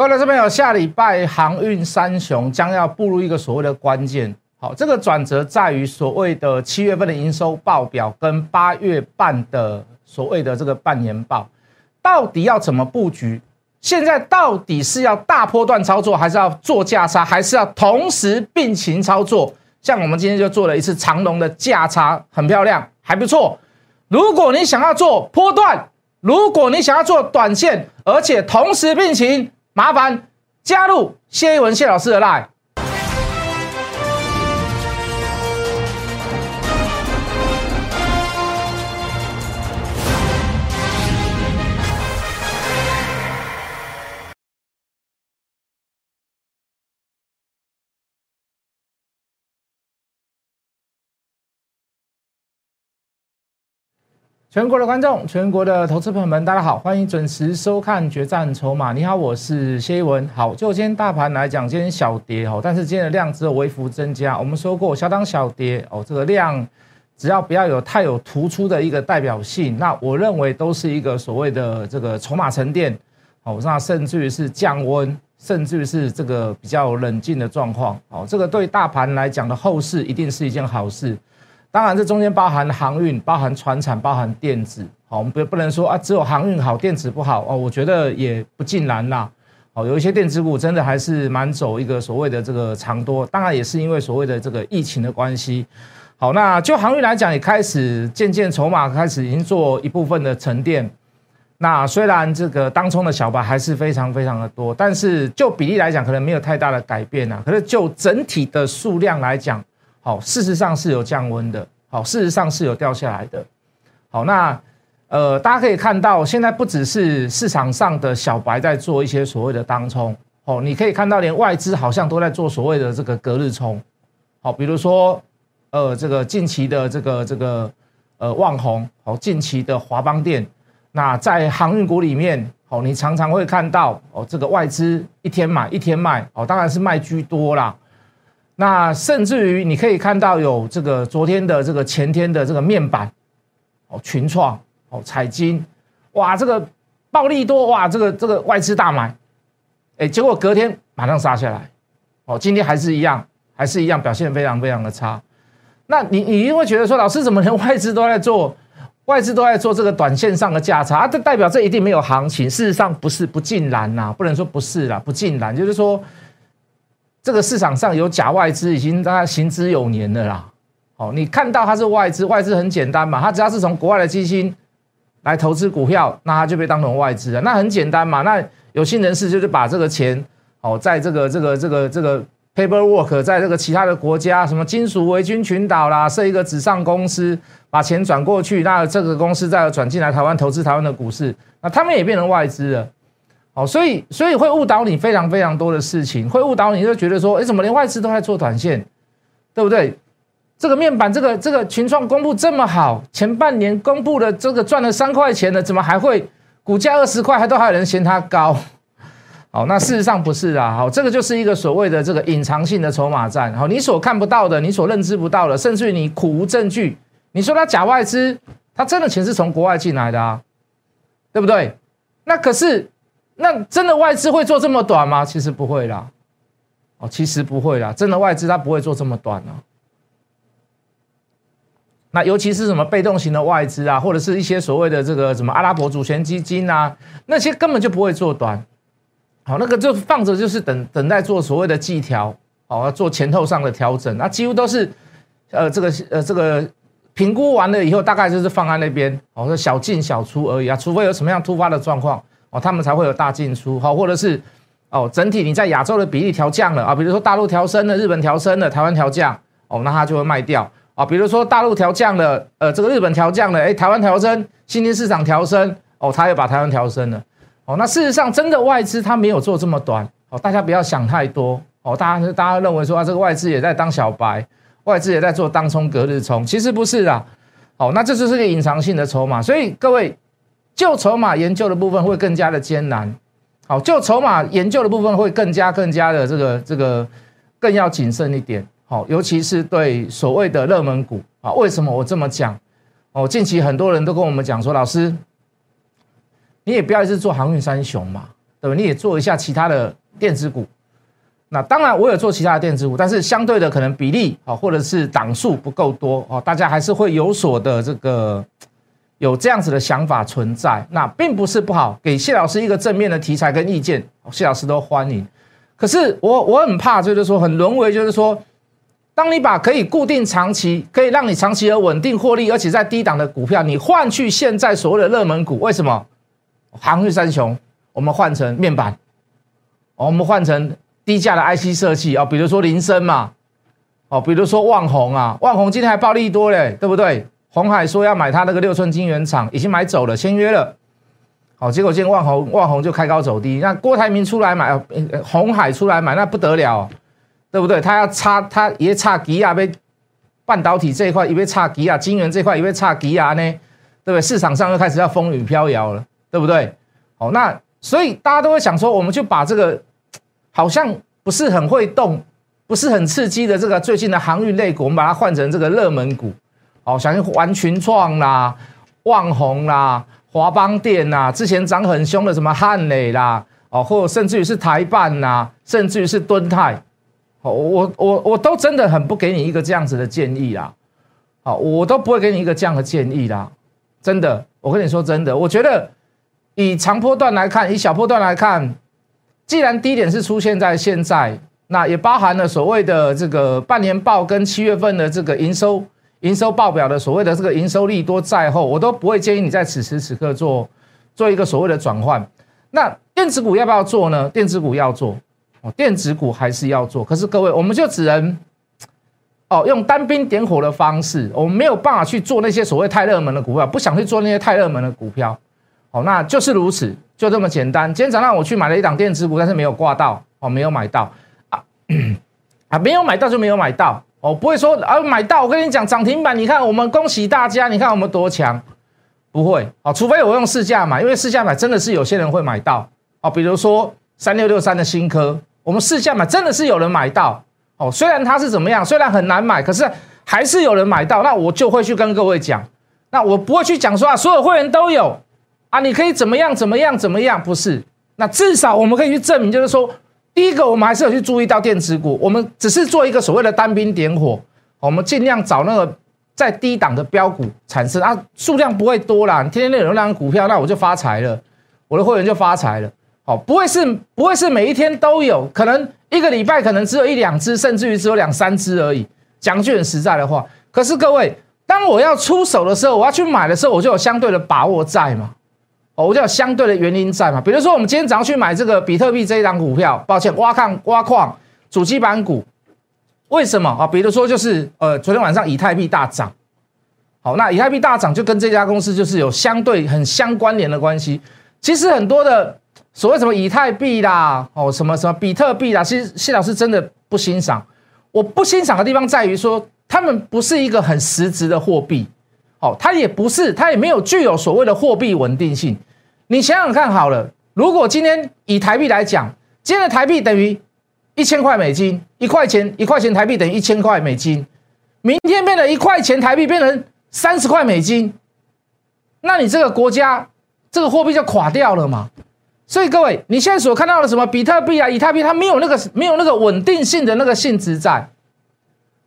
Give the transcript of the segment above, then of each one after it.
各位这边有下礼拜航运三雄将要步入一个所谓的关键，好，这个转折在于所谓的七月份的营收报表跟八月半的所谓的这个半年报，到底要怎么布局？现在到底是要大波段操作，还是要做价差，还是要同时并行操作？像我们今天就做了一次长龙的价差，很漂亮，还不错。如果你想要做波段，如果你想要做短线，而且同时并行，麻烦加入谢一文谢老师的 line。全国的观众，全国的投资朋友们，大家好，欢迎准时收看《决战筹码》。你好，我是谢一文。好，就今天大盘来讲，今天小跌哦，但是今天的量只有微幅增加。我们说过，小涨小跌哦，这个量只要不要有太有突出的一个代表性，那我认为都是一个所谓的这个筹码沉淀哦，那甚至于是降温，甚至于是这个比较冷静的状况哦，这个对大盘来讲的后市一定是一件好事。当然，这中间包含航运、包含船产、包含电子。好，我们不不能说啊，只有航运好，电子不好哦。我觉得也不尽然啦。好，有一些电子股真的还是蛮走一个所谓的这个长多。当然，也是因为所谓的这个疫情的关系。好，那就航运来讲，也开始渐渐筹码开始已经做一部分的沉淀。那虽然这个当冲的小白还是非常非常的多，但是就比例来讲，可能没有太大的改变啊。可是就整体的数量来讲，好，事实上是有降温的，好，事实上是有掉下来的，好，那呃，大家可以看到，现在不只是市场上的小白在做一些所谓的当冲，哦，你可以看到连外资好像都在做所谓的这个隔日冲，好，比如说呃，这个近期的这个这个呃旺宏，好，近期的华邦电，那在航运股里面，哦，你常常会看到哦，这个外资一天买一天卖，哦，当然是卖居多啦。那甚至于你可以看到有这个昨天的这个前天的这个面板，哦群创哦彩金，哇这个暴利多哇这个这个外资大买，哎结果隔天马上杀下来，哦今天还是一样还是一样表现非常非常的差，那你你一定会觉得说老师怎么连外资都在做外资都在做这个短线上的价差，这代表这一定没有行情，事实上不是不尽然呐，不能说不是啦，不尽然就是说。这个市场上有假外资，已经大概行之有年了啦。哦，你看到它是外资，外资很简单嘛，它只要是从国外的基金来投资股票，那它就被当成外资了。那很简单嘛，那有心人士就是把这个钱，哦，在这个这个这个这个 paperwork，在这个其他的国家，什么金属维军群岛啦，设一个纸上公司，把钱转过去，那这个公司再转进来台湾投资台湾的股市，那他们也变成外资了。哦，所以所以会误导你非常非常多的事情，会误导你就觉得说，哎，怎么连外资都在做短线，对不对？这个面板，这个这个群创公布这么好，前半年公布的这个赚了三块钱的，怎么还会股价二十块，还都还有人嫌它高？好，那事实上不是啊，好，这个就是一个所谓的这个隐藏性的筹码战，好，你所看不到的，你所认知不到的，甚至于你苦无证据，你说他假外资，他真的钱是从国外进来的啊，对不对？那可是。那真的外资会做这么短吗？其实不会啦，哦，其实不会啦，真的外资它不会做这么短啊。那尤其是什么被动型的外资啊，或者是一些所谓的这个什么阿拉伯主权基金啊，那些根本就不会做短，好，那个就放着就是等等待做所谓的计调，好，做前后上的调整，那几乎都是，呃，这个呃这个评估完了以后，大概就是放在那边，哦，说小进小出而已啊，除非有什么样突发的状况。哦，他们才会有大进出，好，或者是哦，整体你在亚洲的比例调降了啊，比如说大陆调升了，日本调升了，台湾调降，哦，那它就会卖掉啊。比如说大陆调降了，呃，这个日本调降了，哎，台湾调升，新兴市场调升，哦，它又把台湾调升了，哦，那事实上真的外资它没有做这么短，哦，大家不要想太多，哦，大家大家认为说啊，这个外资也在当小白，外资也在做当冲隔日冲，其实不是啊，哦，那这就是个隐藏性的筹码，所以各位。就筹码研究的部分会更加的艰难，好，就筹码研究的部分会更加更加的这个这个更要谨慎一点，好，尤其是对所谓的热门股啊，为什么我这么讲？哦，近期很多人都跟我们讲说，老师，你也不要一直做航运三雄嘛，对吧？你也做一下其他的电子股。那当然，我有做其他的电子股，但是相对的可能比例啊，或者是档数不够多哦，大家还是会有所的这个有这样子的想法存在。那并不是不好，给谢老师一个正面的题材跟意见，谢老师都欢迎。可是我我很怕，就是说很沦为，就是说，当你把可以固定长期，可以让你长期而稳定获利，而且在低档的股票，你换去现在所谓的热门股，为什么？航运三雄，我们换成面板，我们换成。低价的 IC 设计啊，比如说林森嘛，哦，比如说旺宏啊，旺宏今天还暴利多嘞，对不对？红海说要买他那个六寸晶圆厂，已经买走了，签约了。好，结果今天旺宏旺宏就开高走低，那郭台铭出来买，红海出来买，那不得了，对不对？他要差，他也差吉亚被半导体这一块，也被差吉亚晶圆这块，也被差吉亚呢，对不对？市场上又开始要风雨飘摇了，对不对？好，那所以大家都会想说，我们就把这个。好像不是很会动，不是很刺激的这个最近的航运类股，我们把它换成这个热门股，哦，像玩群创啦、旺宏啦、华邦电啦，之前涨很凶的什么汉磊啦，哦，或甚至于是台办呐，甚至于是敦泰，哦，我我我都真的很不给你一个这样子的建议啦，好，我都不会给你一个这样的建议啦，真的，我跟你说真的，我觉得以长波段来看，以小波段来看。既然低点是出现在现在，那也包含了所谓的这个半年报跟七月份的这个营收营收报表的所谓的这个营收利多在后，我都不会建议你在此时此刻做做一个所谓的转换。那电子股要不要做呢？电子股要做哦，电子股还是要做。可是各位，我们就只能哦用单兵点火的方式，我们没有办法去做那些所谓太热门的股票，不想去做那些太热门的股票。哦，那就是如此。就这么简单。今天早上我去买了一档电子股，但是没有挂到哦，没有买到啊啊，没有买到就没有买到哦，不会说啊买到。我跟你讲涨停板，你看我们恭喜大家，你看我们多强，不会哦，除非我用市价买，因为市价买真的是有些人会买到哦，比如说三六六三的新科，我们市价买真的是有人买到哦，虽然它是怎么样，虽然很难买，可是还是有人买到，那我就会去跟各位讲，那我不会去讲说啊，所有会员都有。啊，你可以怎么样怎么样怎么样？不是，那至少我们可以去证明，就是说，第一个，我们还是有去注意到电子股，我们只是做一个所谓的单兵点火，我们尽量找那个在低档的标股产生啊，数量不会多啦，你天天那有那股票，那我就发财了，我的会员就发财了，好，不会是不会是每一天都有，可能一个礼拜可能只有一两只，甚至于只有两三只而已。讲句很实在的话，可是各位，当我要出手的时候，我要去买的时候，我就有相对的把握在嘛。我就有相对的原因在嘛，比如说我们今天早上去买这个比特币这一档股票，抱歉，挖矿挖矿主机板股，为什么啊？比如说就是呃，昨天晚上以太币大涨，好，那以太币大涨就跟这家公司就是有相对很相关联的关系。其实很多的所谓什么以太币啦，哦，什么什么比特币啦，其实谢老师真的不欣赏。我不欣赏的地方在于说，他们不是一个很实质的货币，哦，它也不是，它也没有具有所谓的货币稳定性。你想想看好了，如果今天以台币来讲，今天的台币等于一千块美金，一块钱一块钱台币等于一千块美金，明天变成一块钱台币变成三十块美金，那你这个国家这个货币就垮掉了嘛？所以各位，你现在所看到的什么比特币啊、以太币，它没有那个没有那个稳定性的那个性质在。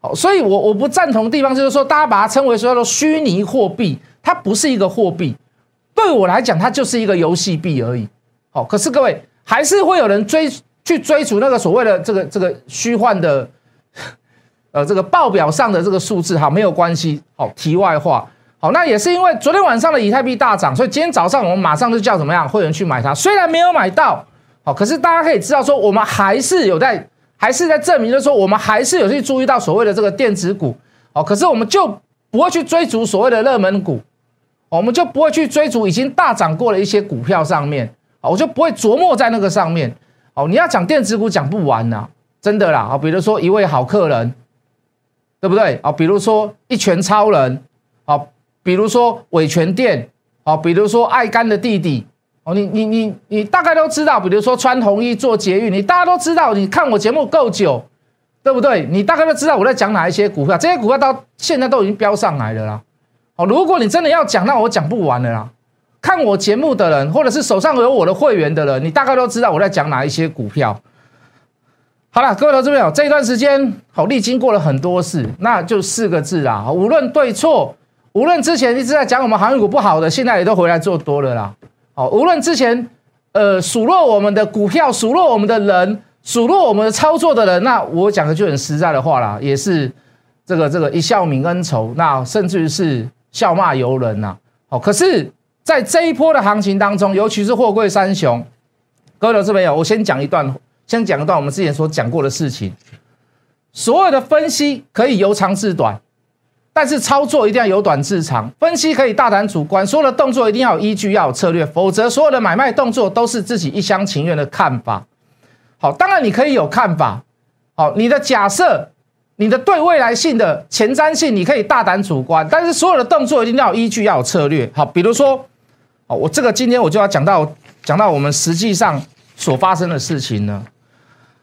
好，所以我我不赞同的地方就是说，大家把它称为所谓的虚拟货币，它不是一个货币。对我来讲，它就是一个游戏币而已。好，可是各位还是会有人追去追逐那个所谓的这个这个虚幻的，呃，这个报表上的这个数字。好，没有关系。好，题外话。好，那也是因为昨天晚上的以太币大涨，所以今天早上我们马上就叫怎么样会员去买它。虽然没有买到，好，可是大家可以知道说，我们还是有在，还是在证明，就是说我们还是有去注意到所谓的这个电子股。好，可是我们就不会去追逐所谓的热门股。我们就不会去追逐已经大涨过的一些股票上面，我就不会琢磨在那个上面，哦，你要讲电子股讲不完呐，真的啦，啊，比如说一位好客人，对不对？啊，比如说一拳超人，啊，比如说伟权店，啊，比如说爱干的弟弟，哦，你你你你大概都知道，比如说穿红衣做捷运，你大家都知道，你看我节目够久，对不对？你大概都知道我在讲哪一些股票，这些股票到现在都已经飙上来了啦。哦，如果你真的要讲，那我讲不完了啦。看我节目的人，或者是手上有我的会员的人，你大概都知道我在讲哪一些股票。好了，各位投资朋友，这一段时间好历经过了很多事，那就四个字啦，无论对错，无论之前一直在讲我们航运股不好的，现在也都回来做多了啦。好，无论之前呃数落我们的股票，数落我们的人，数落我们的操作的人，那我讲的就很实在的话啦，也是这个这个一笑泯恩仇，那甚至于是笑骂由人呐。好，可是。在这一波的行情当中，尤其是货柜三雄，各位投资朋友，我先讲一段，先讲一段我们之前所讲过的事情。所有的分析可以由长至短，但是操作一定要由短至长。分析可以大胆主观，所有的动作一定要有依据，要有策略，否则所有的买卖动作都是自己一厢情愿的看法。好，当然你可以有看法，好，你的假设。你的对未来性的前瞻性，你可以大胆主观，但是所有的动作一定要有依据，要有策略。好，比如说，哦，我这个今天我就要讲到讲到我们实际上所发生的事情呢。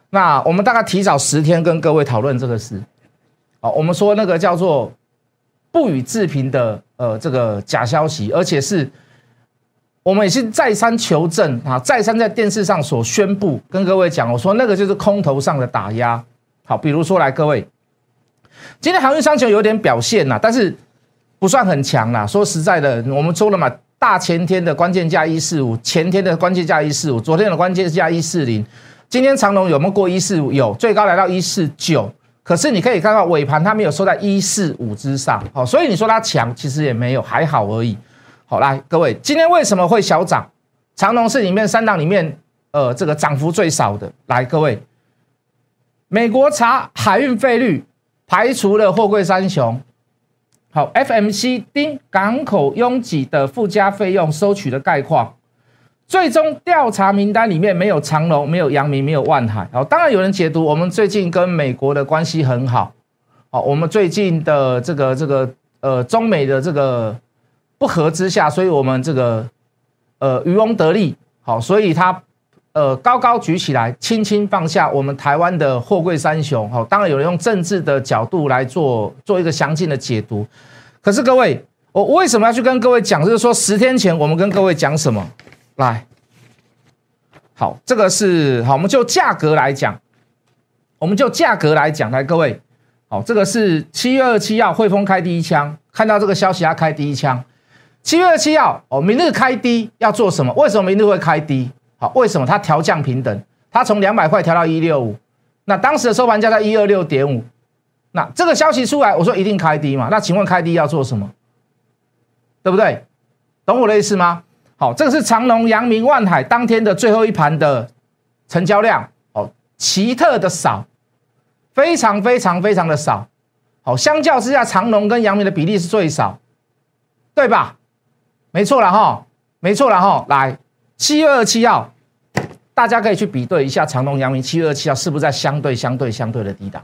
那我们大概提早十天跟各位讨论这个事。好，我们说那个叫做不予置评的呃这个假消息，而且是我们也是再三求证啊，再三在电视上所宣布跟各位讲，我说那个就是空头上的打压。好，比如说来各位。今天航运商球有点表现呐，但是不算很强啦。说实在的，我们说了嘛，大前天的关键价一四五，前天的关键价一四五，昨天的关键价一四零，今天长龙有没有过一四五？有，最高来到一四九。可是你可以看到尾盘它没有收在一四五之上，好，所以你说它强，其实也没有，还好而已。好，来各位，今天为什么会小涨？长龙是里面三档里面，呃，这个涨幅最少的。来，各位，美国查海运费率。排除了货柜三雄，好，FMC 丁港口拥挤的附加费用收取的概况，最终调查名单里面没有长隆，没有阳明，没有万海。好，当然有人解读我们最近跟美国的关系很好，好，我们最近的这个这个呃中美的这个不和之下，所以我们这个呃渔翁得利，好，所以他。呃，高高举起来，轻轻放下。我们台湾的货柜三雄，哈，当然有人用政治的角度来做做一个详尽的解读。可是各位，我为什么要去跟各位讲？就是说，十天前我们跟各位讲什么？来，好，这个是好，我们就价格来讲，我们就价格来讲，来，各位，好，这个是七月二七号汇丰开第一枪，看到这个消息要开第一枪。七月二七号，哦，明日开低要做什么？为什么明日会开低？好，为什么它调降平等？它从两百块调到一六五，那当时的收盘价在一二六点五。那这个消息出来，我说一定开低嘛？那请问开低要做什么？对不对？懂我的意思吗？好，这个是长隆、阳明、万海当天的最后一盘的成交量，哦，奇特的少，非常非常非常的少。好，相较之下，长隆跟阳明的比例是最少，对吧？没错了哈，没错了哈，来。七月二七号，大家可以去比对一下长隆、阳明。七月二七号是不是在相对、相对、相对的低档？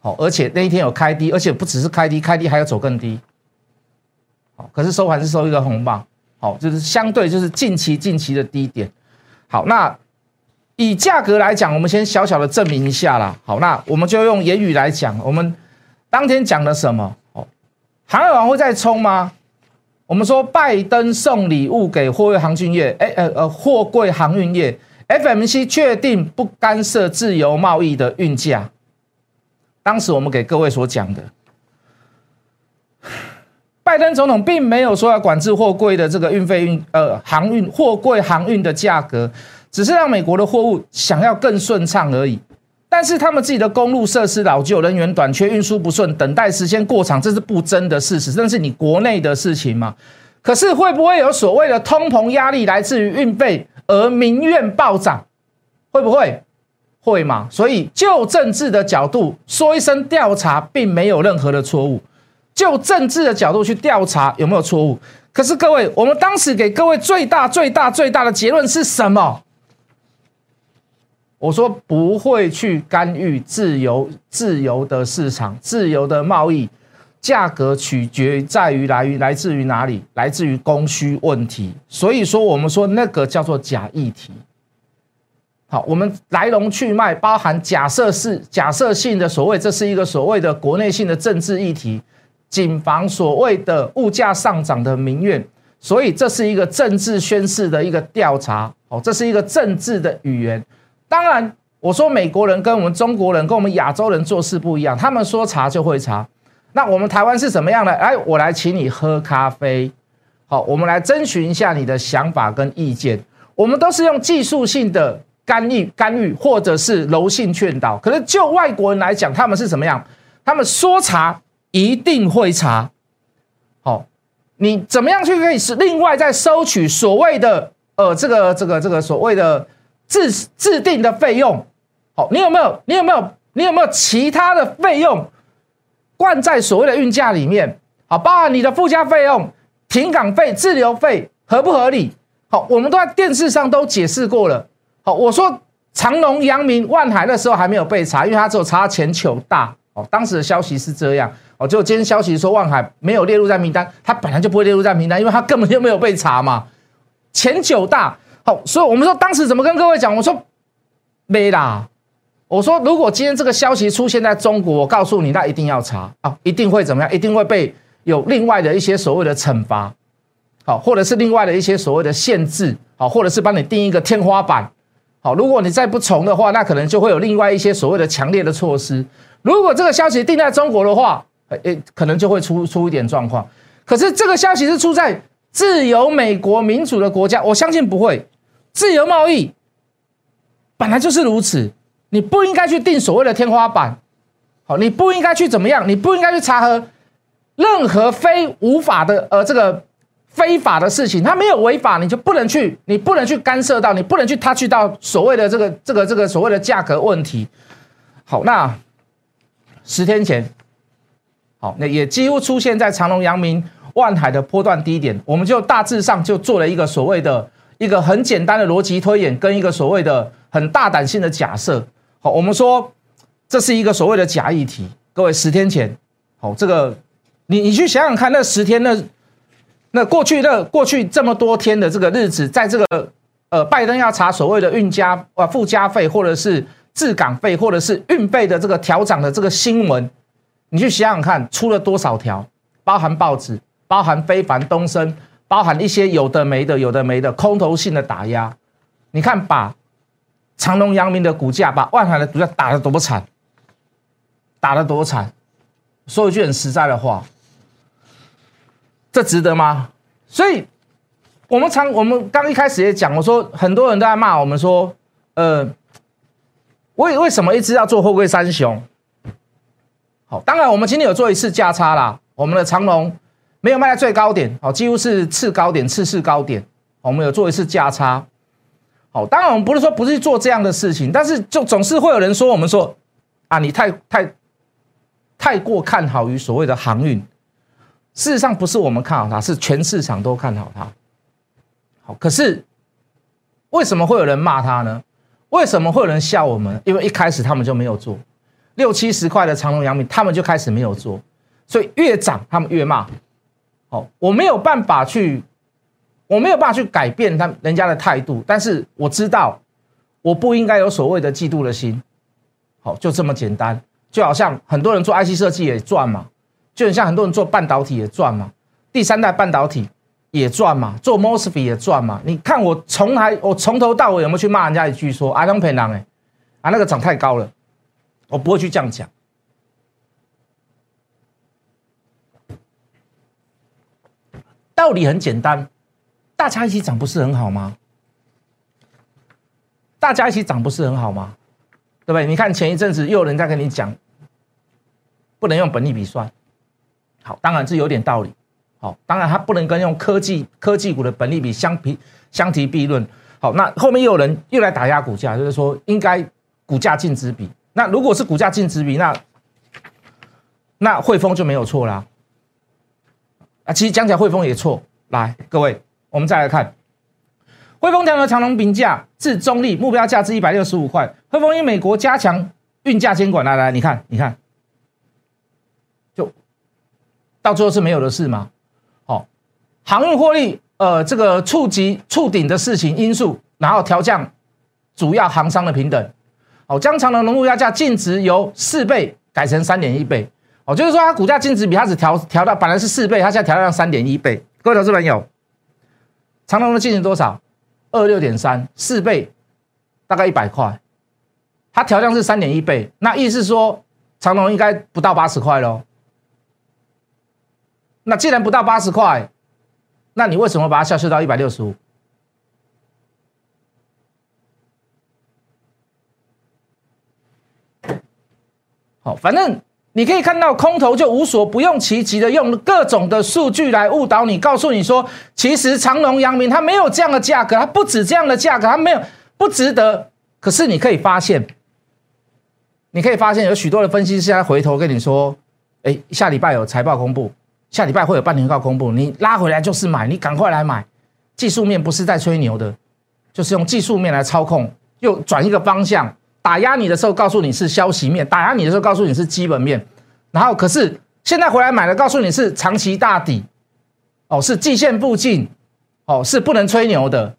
好，而且那一天有开低，而且不只是开低，开低还要走更低。好，可是收盘是收一个红棒。好，就是相对就是近期近期的低点。好，那以价格来讲，我们先小小的证明一下啦。好，那我们就用言语来讲，我们当天讲了什么？哦，航海王会再冲吗？我们说拜登送礼物给货柜航运业，哎呃呃，货柜航运业，FMC 确定不干涉自由贸易的运价。当时我们给各位所讲的，拜登总统并没有说要管制货柜的这个运费运呃航运货柜航运的价格，只是让美国的货物想要更顺畅而已。但是他们自己的公路设施老旧、人员短缺、运输不顺、等待时间过长，这是不争的事实，这是你国内的事情嘛？可是会不会有所谓的通膨压力来自于运费而民怨暴涨？会不会？会嘛？所以就政治的角度说一声调查，并没有任何的错误。就政治的角度去调查有没有错误？可是各位，我们当时给各位最大、最大、最大的结论是什么？我说不会去干预自由自由的市场，自由的贸易，价格取决在于来于来自于哪里，来自于供需问题。所以说，我们说那个叫做假议题。好，我们来龙去脉包含假设是假设性的所谓，这是一个所谓的国内性的政治议题，谨防所谓的物价上涨的民怨。所以这是一个政治宣示的一个调查，哦，这是一个政治的语言。当然，我说美国人跟我们中国人跟我们亚洲人做事不一样，他们说查就会查。那我们台湾是怎么样的？哎，我来请你喝咖啡，好，我们来征询一下你的想法跟意见。我们都是用技术性的干预、干预，或者是柔性劝导。可是就外国人来讲，他们是怎么样？他们说查一定会查，好。你怎么样去可以是另外再收取所谓的呃这个这个这个所谓的制制定的费用？好，你有没有你有没有你有没有其他的费用灌在所谓的运价里面？好，包含你的附加费用、停港费、滞留费合不合理？好，我们都在电视上都解释过了。好，我说长隆、阳明、万海那时候还没有被查，因为他只有查前九大。哦，当时的消息是这样。哦，就今天消息说万海没有列入在名单，他本来就不会列入在名单，因为他根本就没有被查嘛。前九大，好，所以我们说当时怎么跟各位讲？我说没啦，我说如果今天这个消息出现在中国，我告诉你，那一定要查啊，一定会怎么样？一定会被有另外的一些所谓的惩罚，好，或者是另外的一些所谓的限制，好，或者是帮你定一个天花板，好，如果你再不从的话，那可能就会有另外一些所谓的强烈的措施。如果这个消息定在中国的话，诶，可能就会出出一点状况。可是这个消息是出在自由美国民主的国家，我相信不会。自由贸易本来就是如此，你不应该去定所谓的天花板。好，你不应该去怎么样？你不应该去查核任何非无法的呃这个非法的事情，它没有违法，你就不能去，你不能去干涉到，你不能去 touch 到所谓的这个这个这个所谓的价格问题。好，那十天前。好，那也几乎出现在长隆、阳明、万海的波段低点，我们就大致上就做了一个所谓的一个很简单的逻辑推演，跟一个所谓的很大胆性的假设。好，我们说这是一个所谓的假议题。各位，十天前，好，这个你你去想想看，那十天那那过去那过去这么多天的这个日子，在这个呃拜登要查所谓的运加啊附加费，或者是滞港费，或者是运费的这个调涨的这个新闻。你去想想看，出了多少条，包含报纸，包含非凡东升，包含一些有的没的、有的没的空头性的打压。你看，把长隆、阳明的股价，把万海的股价打得多惨，打得多惨。说一句很实在的话，这值得吗？所以，我们常我们刚一开始也讲，我说很多人都在骂我们说，呃，为为什么一直要做货柜三雄？好，当然我们今天有做一次价差啦。我们的长隆没有卖在最高点，好，几乎是次高点、次次高点。我们有做一次价差。好，当然我们不是说不是做这样的事情，但是就总是会有人说我们说啊，你太太太过看好于所谓的航运。事实上不是我们看好它，是全市场都看好它。好，可是为什么会有人骂它呢？为什么会有人笑我们？因为一开始他们就没有做。六七十块的长隆、阳明，他们就开始没有做，所以越涨他们越骂。好，我没有办法去，我没有办法去改变他人家的态度，但是我知道我不应该有所谓的嫉妒的心。好，就这么简单。就好像很多人做 IC 设计也赚嘛，就很像很多人做半导体也赚嘛，第三代半导体也赚嘛，做 Mosfet 也赚嘛。你看我从来我从头到尾有没有去骂人家一句说 I don't pay 哎，啊那个涨太高了。我不会去这样讲，道理很简单，大家一起涨不是很好吗？大家一起涨不是很好吗？对不对？你看前一阵子又有人在跟你讲，不能用本利比算，好，当然这有点道理，好，当然它不能跟用科技科技股的本利比相比相提并论，好，那后面又有人又来打压股价，就是说应该股价净值比。那如果是股价净值比，那那汇丰就没有错啦。啊，其实讲起来汇丰也错。来，各位，我们再来看汇丰调整长隆评价至中立，目标价至一百六十五块。汇丰因美国加强运价监管，来来，你看，你看，就到最后是没有的事吗？好，航运获利，呃，这个触及触顶的事情因素，然后调降主要航商的平等。哦，将长隆农物压价净值由四倍改成三点一倍，哦，就是说它股价净值比它只调调到本来是四倍，它现在调到三点一倍。各位投资朋友，长隆的净值多少？二六点三，四倍，大概一百块。它调降是三点一倍，那意思说长隆应该不到八十块喽。那既然不到八十块，那你为什么把它下修到一百六十五？好，反正你可以看到空头就无所不用其极的用各种的数据来误导你，告诉你说，其实长隆、阳明它没有这样的价格，它不止这样的价格，它没有不值得。可是你可以发现，你可以发现有许多的分析师在回头跟你说，哎，下礼拜有财报公布，下礼拜会有半年报公布，你拉回来就是买，你赶快来买。技术面不是在吹牛的，就是用技术面来操控，又转一个方向。打压你的时候，告诉你是消息面；打压你的时候，告诉你是基本面。然后，可是现在回来买了，告诉你是长期大底，哦，是季线附近，哦，是不能吹牛的。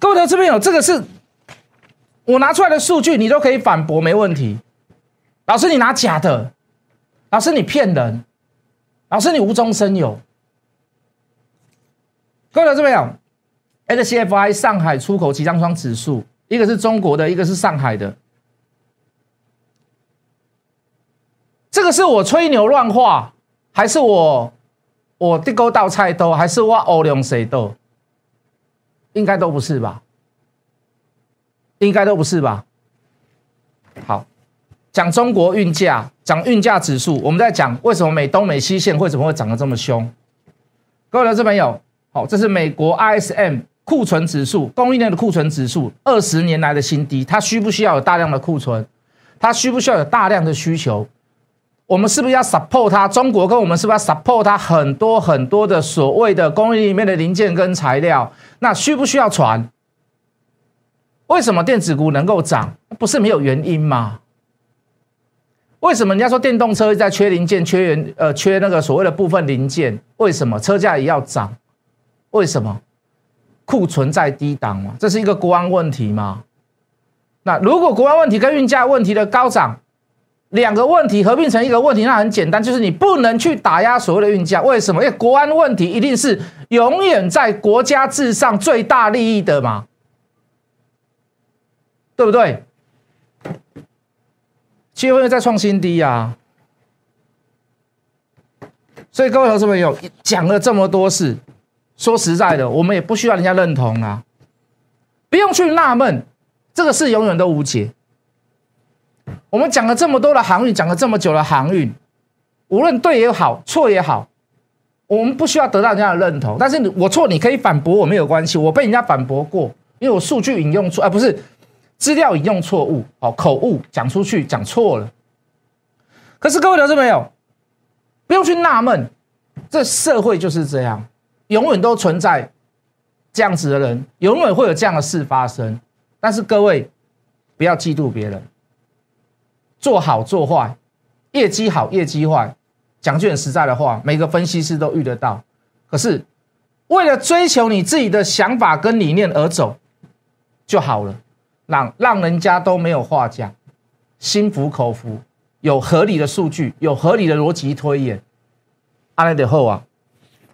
各位投资朋友，这个是我拿出来的数据，你都可以反驳，没问题。老师，你拿假的？老师，你骗人？老师，你无中生有？各位这边有 SCFI 上海出口集装箱指数，一个是中国的，一个是上海的。这个是我吹牛乱话，还是我我地沟倒菜多，还是我欧量谁多？应该都不是吧？应该都不是吧？好，讲中国运价，讲运价指数，我们在讲为什么美东美西线为什么会涨得这么凶？各位的这边有。好，这是美国 ISM 库存指数，供应链的库存指数，二十年来的新低。它需不需要有大量的库存？它需不需要有大量的需求？我们是不是要 support 它？中国跟我们是不是要 support 它很多很多的所谓的供应里面的零件跟材料？那需不需要船？为什么电子股能够涨？不是没有原因吗？为什么人家说电动车在缺零件、缺原呃缺那个所谓的部分零件？为什么车价也要涨？为什么库存在低档嘛？这是一个国安问题吗？那如果国安问题跟运价问题的高涨，两个问题合并成一个问题，那很简单，就是你不能去打压所谓的运价。为什么？因为国安问题一定是永远在国家至上、最大利益的嘛，对不对？七月份在创新低呀，所以各位投资朋友讲了这么多事。说实在的，我们也不需要人家认同啊，不用去纳闷，这个事永远都无解。我们讲了这么多的航运，讲了这么久的航运，无论对也好，错也好，我们不需要得到人家的认同。但是我错，你可以反驳我没有关系，我被人家反驳过，因为我数据引用错，而不是资料引用错误，哦，口误讲出去讲错了。可是各位投资朋友，不用去纳闷，这社会就是这样。永远都存在这样子的人，永远会有这样的事发生。但是各位不要嫉妒别人，做好做坏，业绩好业绩坏，讲句很实在的话，每个分析师都遇得到。可是为了追求你自己的想法跟理念而走就好了，让让人家都没有话讲，心服口服，有合理的数据，有合理的逻辑推演，阿来的后啊，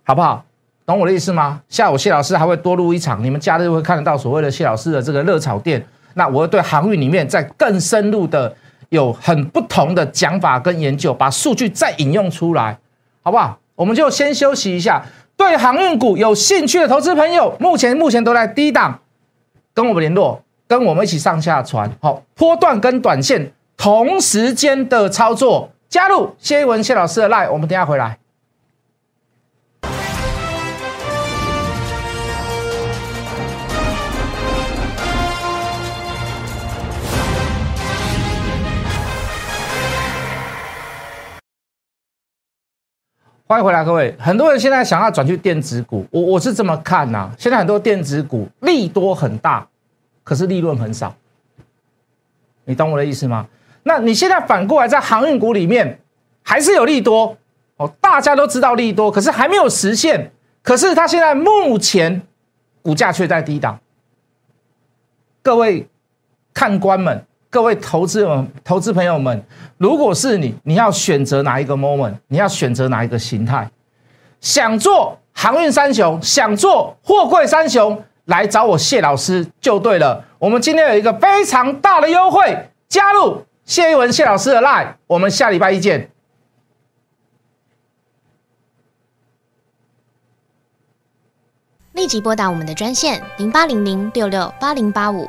好不好？懂我的意思吗？下午谢老师还会多录一场，你们假日会看得到所谓的谢老师的这个热炒店。那我会对航运里面再更深入的有很不同的讲法跟研究，把数据再引用出来，好不好？我们就先休息一下。对航运股有兴趣的投资朋友，目前目前都在低档，跟我们联络，跟我们一起上下船。好，波段跟短线同时间的操作，加入谢一文谢老师的 Lie，我们等下回来。欢迎回来，各位。很多人现在想要转去电子股，我我是这么看呐。现在很多电子股利多很大，可是利润很少。你懂我的意思吗？那你现在反过来在航运股里面还是有利多哦，大家都知道利多，可是还没有实现。可是它现在目前股价却在低档。各位看官们，各位投资们、投资朋友们，如果是你，你要选择哪一个 moment？你要选择哪一个形态？想做航运三雄，想做货柜三雄，来找我谢老师就对了。我们今天有一个非常大的优惠，加入谢一文谢老师的 line，我们下礼拜一见。立即拨打我们的专线零八零零六六八零八五。